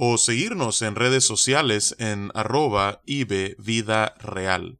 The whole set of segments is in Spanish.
o seguirnos en redes sociales en arroba Vida Real.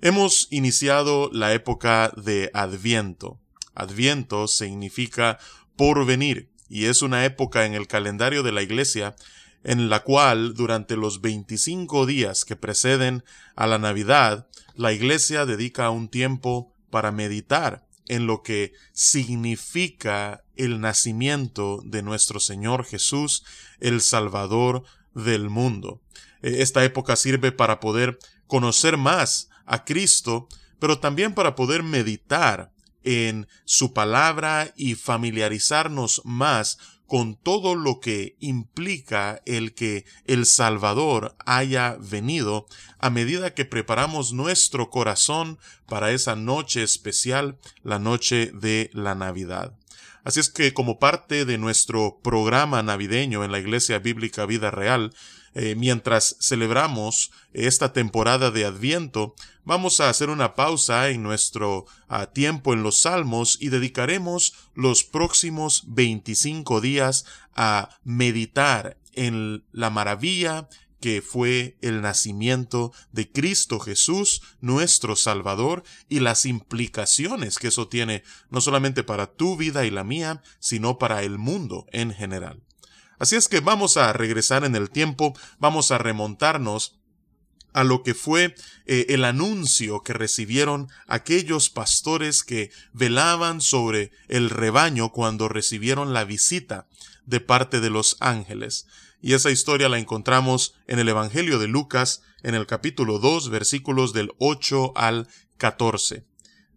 Hemos iniciado la época de Adviento. Adviento significa porvenir y es una época en el calendario de la Iglesia en la cual durante los 25 días que preceden a la Navidad, la Iglesia dedica un tiempo para meditar en lo que significa el nacimiento de nuestro Señor Jesús, el Salvador del mundo. E, esta época sirve para poder conocer más a Cristo, pero también para poder meditar en su palabra y familiarizarnos más con todo lo que implica el que el Salvador haya venido a medida que preparamos nuestro corazón para esa noche especial, la noche de la Navidad. Así es que como parte de nuestro programa navideño en la Iglesia Bíblica Vida Real, eh, mientras celebramos esta temporada de Adviento, vamos a hacer una pausa en nuestro ah, tiempo en los Salmos y dedicaremos los próximos 25 días a meditar en la maravilla que fue el nacimiento de Cristo Jesús, nuestro Salvador, y las implicaciones que eso tiene no solamente para tu vida y la mía, sino para el mundo en general. Así es que vamos a regresar en el tiempo, vamos a remontarnos a lo que fue eh, el anuncio que recibieron aquellos pastores que velaban sobre el rebaño cuando recibieron la visita de parte de los ángeles. Y esa historia la encontramos en el Evangelio de Lucas, en el capítulo 2, versículos del 8 al 14.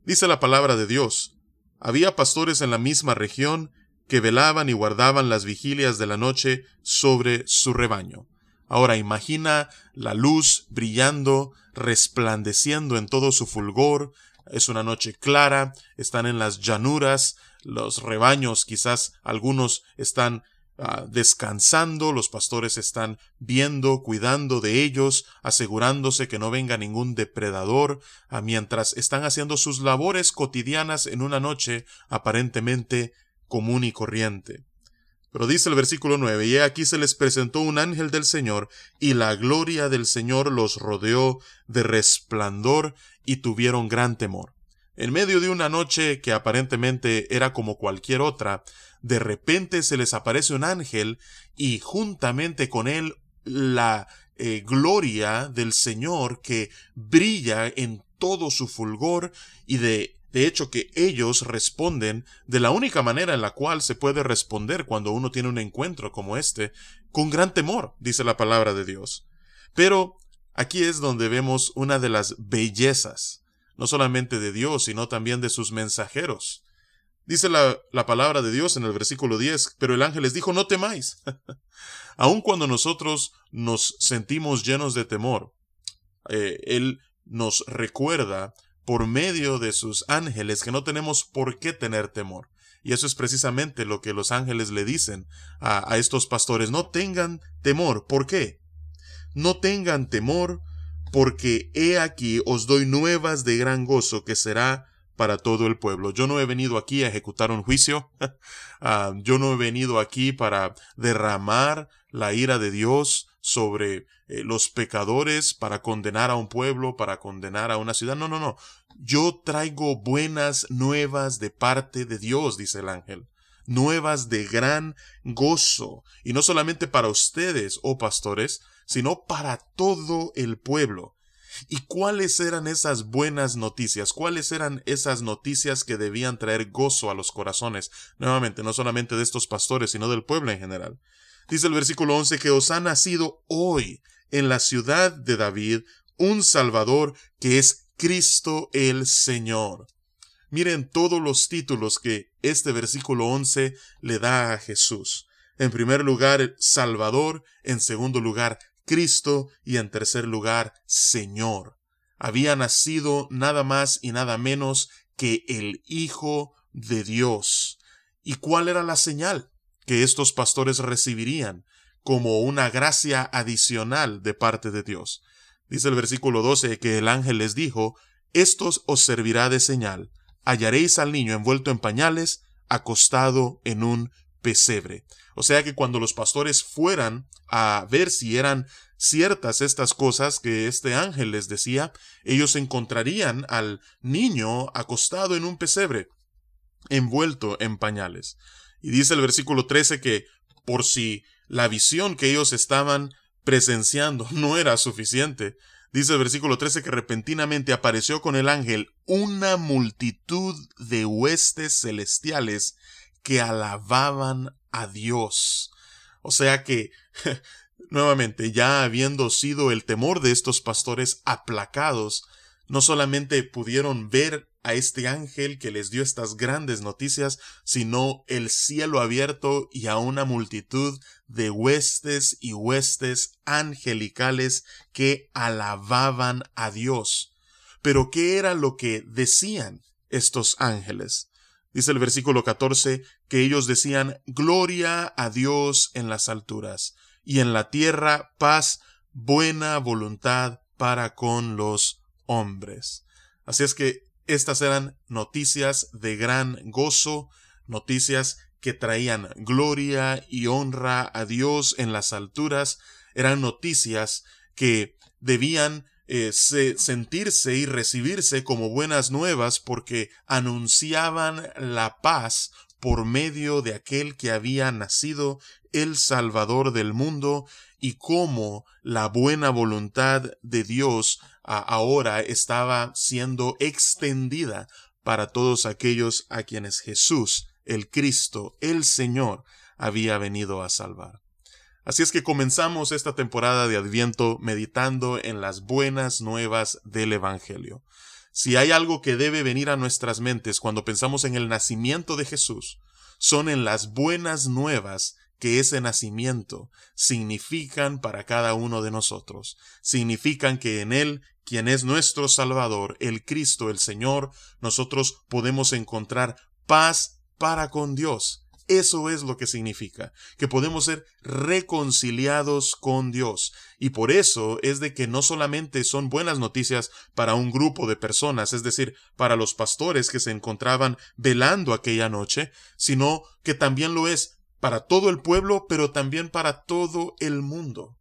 Dice la palabra de Dios, había pastores en la misma región que velaban y guardaban las vigilias de la noche sobre su rebaño. Ahora imagina la luz brillando, resplandeciendo en todo su fulgor, es una noche clara, están en las llanuras, los rebaños quizás algunos están ah, descansando, los pastores están viendo, cuidando de ellos, asegurándose que no venga ningún depredador, ah, mientras están haciendo sus labores cotidianas en una noche aparentemente común y corriente. Pero dice el versículo 9, y aquí se les presentó un ángel del Señor, y la gloria del Señor los rodeó de resplandor, y tuvieron gran temor. En medio de una noche que aparentemente era como cualquier otra, de repente se les aparece un ángel, y juntamente con él la eh, gloria del Señor que brilla en todo su fulgor, y de de hecho, que ellos responden de la única manera en la cual se puede responder cuando uno tiene un encuentro como este, con gran temor, dice la palabra de Dios. Pero aquí es donde vemos una de las bellezas, no solamente de Dios, sino también de sus mensajeros. Dice la, palabra de Dios en el versículo 10, pero el ángel les dijo, no temáis. Aun cuando nosotros nos sentimos llenos de temor, eh, Él nos recuerda por medio de sus ángeles que no tenemos por qué tener temor. Y eso es precisamente lo que los ángeles le dicen a, estos pastores. No tengan temor. ¿Por qué? No tengan temor porque he aquí os doy nuevas de gran gozo que será para todo el pueblo. Yo no he venido aquí a ejecutar un juicio. Ah, yo no he venido aquí para derramar la ira de Dios sobre eh, los pecadores, para condenar a un pueblo, para condenar a una ciudad. No, no, no. Yo traigo buenas nuevas de parte de Dios, dice el ángel. Nuevas de gran gozo. Y no solamente para ustedes, oh pastores, sino para todo el pueblo. ¿Y cuáles eran esas buenas noticias? ¿Cuáles eran esas noticias que debían traer gozo a los corazones? Nuevamente, no solamente de estos pastores, sino del pueblo en general. Dice el versículo 11 que os ha nacido hoy en la ciudad de David un Salvador que es Cristo el Señor. Miren todos los títulos que este versículo 11 le da a Jesús. En primer lugar, Salvador, en segundo lugar, Cristo y en tercer lugar, Señor. Había nacido nada más y nada menos que el Hijo de Dios. ¿Y cuál era la señal que estos pastores recibirían como una gracia adicional de parte de Dios? Dice el versículo 12 que el ángel les dijo, Estos os servirá de señal, hallaréis al niño envuelto en pañales, acostado en un pesebre. O sea que cuando los pastores fueran a ver si eran ciertas estas cosas que este ángel les decía, ellos encontrarían al niño acostado en un pesebre, envuelto en pañales. Y dice el versículo 13 que por si la visión que ellos estaban presenciando no era suficiente, dice el versículo 13 que repentinamente apareció con el ángel una multitud de huestes celestiales que alababan a Dios. O sea que Nuevamente, ya habiendo sido el temor de estos pastores aplacados, no solamente pudieron ver a este ángel que les dio estas grandes noticias, sino el cielo abierto y a una multitud de huestes y huestes angelicales que alababan a Dios. Pero ¿qué era lo que decían estos ángeles? Dice el versículo 14 que ellos decían Gloria a Dios en las alturas y en la tierra paz, buena voluntad para con los hombres. Así es que estas eran noticias de gran gozo, noticias que traían gloria y honra a Dios en las alturas, eran noticias que debían eh, sentirse y recibirse como buenas nuevas porque anunciaban la paz por medio de aquel que había nacido el Salvador del mundo y cómo la buena voluntad de Dios ahora estaba siendo extendida para todos aquellos a quienes Jesús, el Cristo, el Señor, había venido a salvar. Así es que comenzamos esta temporada de Adviento meditando en las buenas nuevas del Evangelio. Si hay algo que debe venir a nuestras mentes cuando pensamos en el nacimiento de Jesús, son en las buenas nuevas que ese nacimiento significan para cada uno de nosotros. Significan que en Él, quien es nuestro Salvador, el Cristo, el Señor, nosotros podemos encontrar paz para con Dios. Eso es lo que significa, que podemos ser reconciliados con Dios. Y por eso es de que no solamente son buenas noticias para un grupo de personas, es decir, para los pastores que se encontraban velando aquella noche, sino que también lo es para todo el pueblo, pero también para todo el mundo.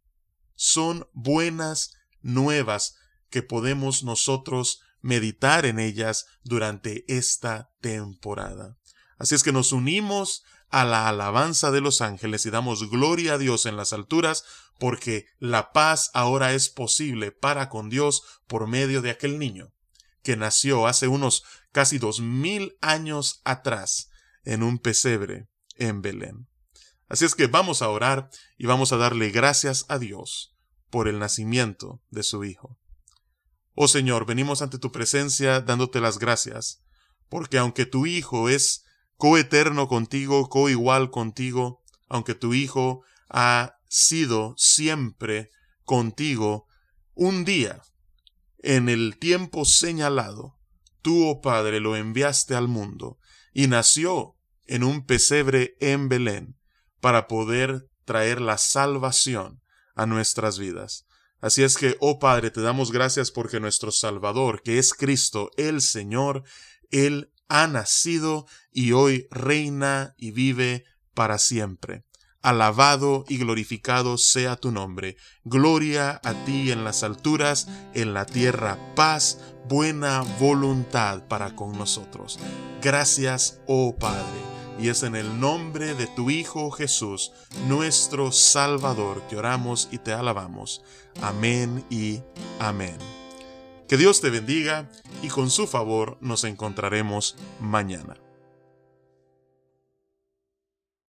Son buenas nuevas que podemos nosotros meditar en ellas durante esta temporada. Así es que nos unimos a la alabanza de los ángeles y damos gloria a Dios en las alturas, porque la paz ahora es posible para con Dios por medio de aquel niño que nació hace unos casi dos mil años atrás en un pesebre en Belén. Así es que vamos a orar y vamos a darle gracias a Dios por el nacimiento de su Hijo. Oh Señor, venimos ante tu presencia dándote las gracias, porque aunque tu Hijo es coeterno contigo, coigual contigo, aunque tu Hijo ha sido siempre contigo, un día, en el tiempo señalado, tú, oh Padre, lo enviaste al mundo, y nació en un pesebre en Belén, para poder traer la salvación a nuestras vidas. Así es que, oh Padre, te damos gracias porque nuestro Salvador, que es Cristo, el Señor, Él ha nacido y hoy reina y vive para siempre. Alabado y glorificado sea tu nombre. Gloria a ti en las alturas, en la tierra paz, buena voluntad para con nosotros. Gracias, oh Padre. Y es en el nombre de tu Hijo Jesús, nuestro Salvador, que oramos y te alabamos. Amén y amén. Que Dios te bendiga y con su favor nos encontraremos mañana.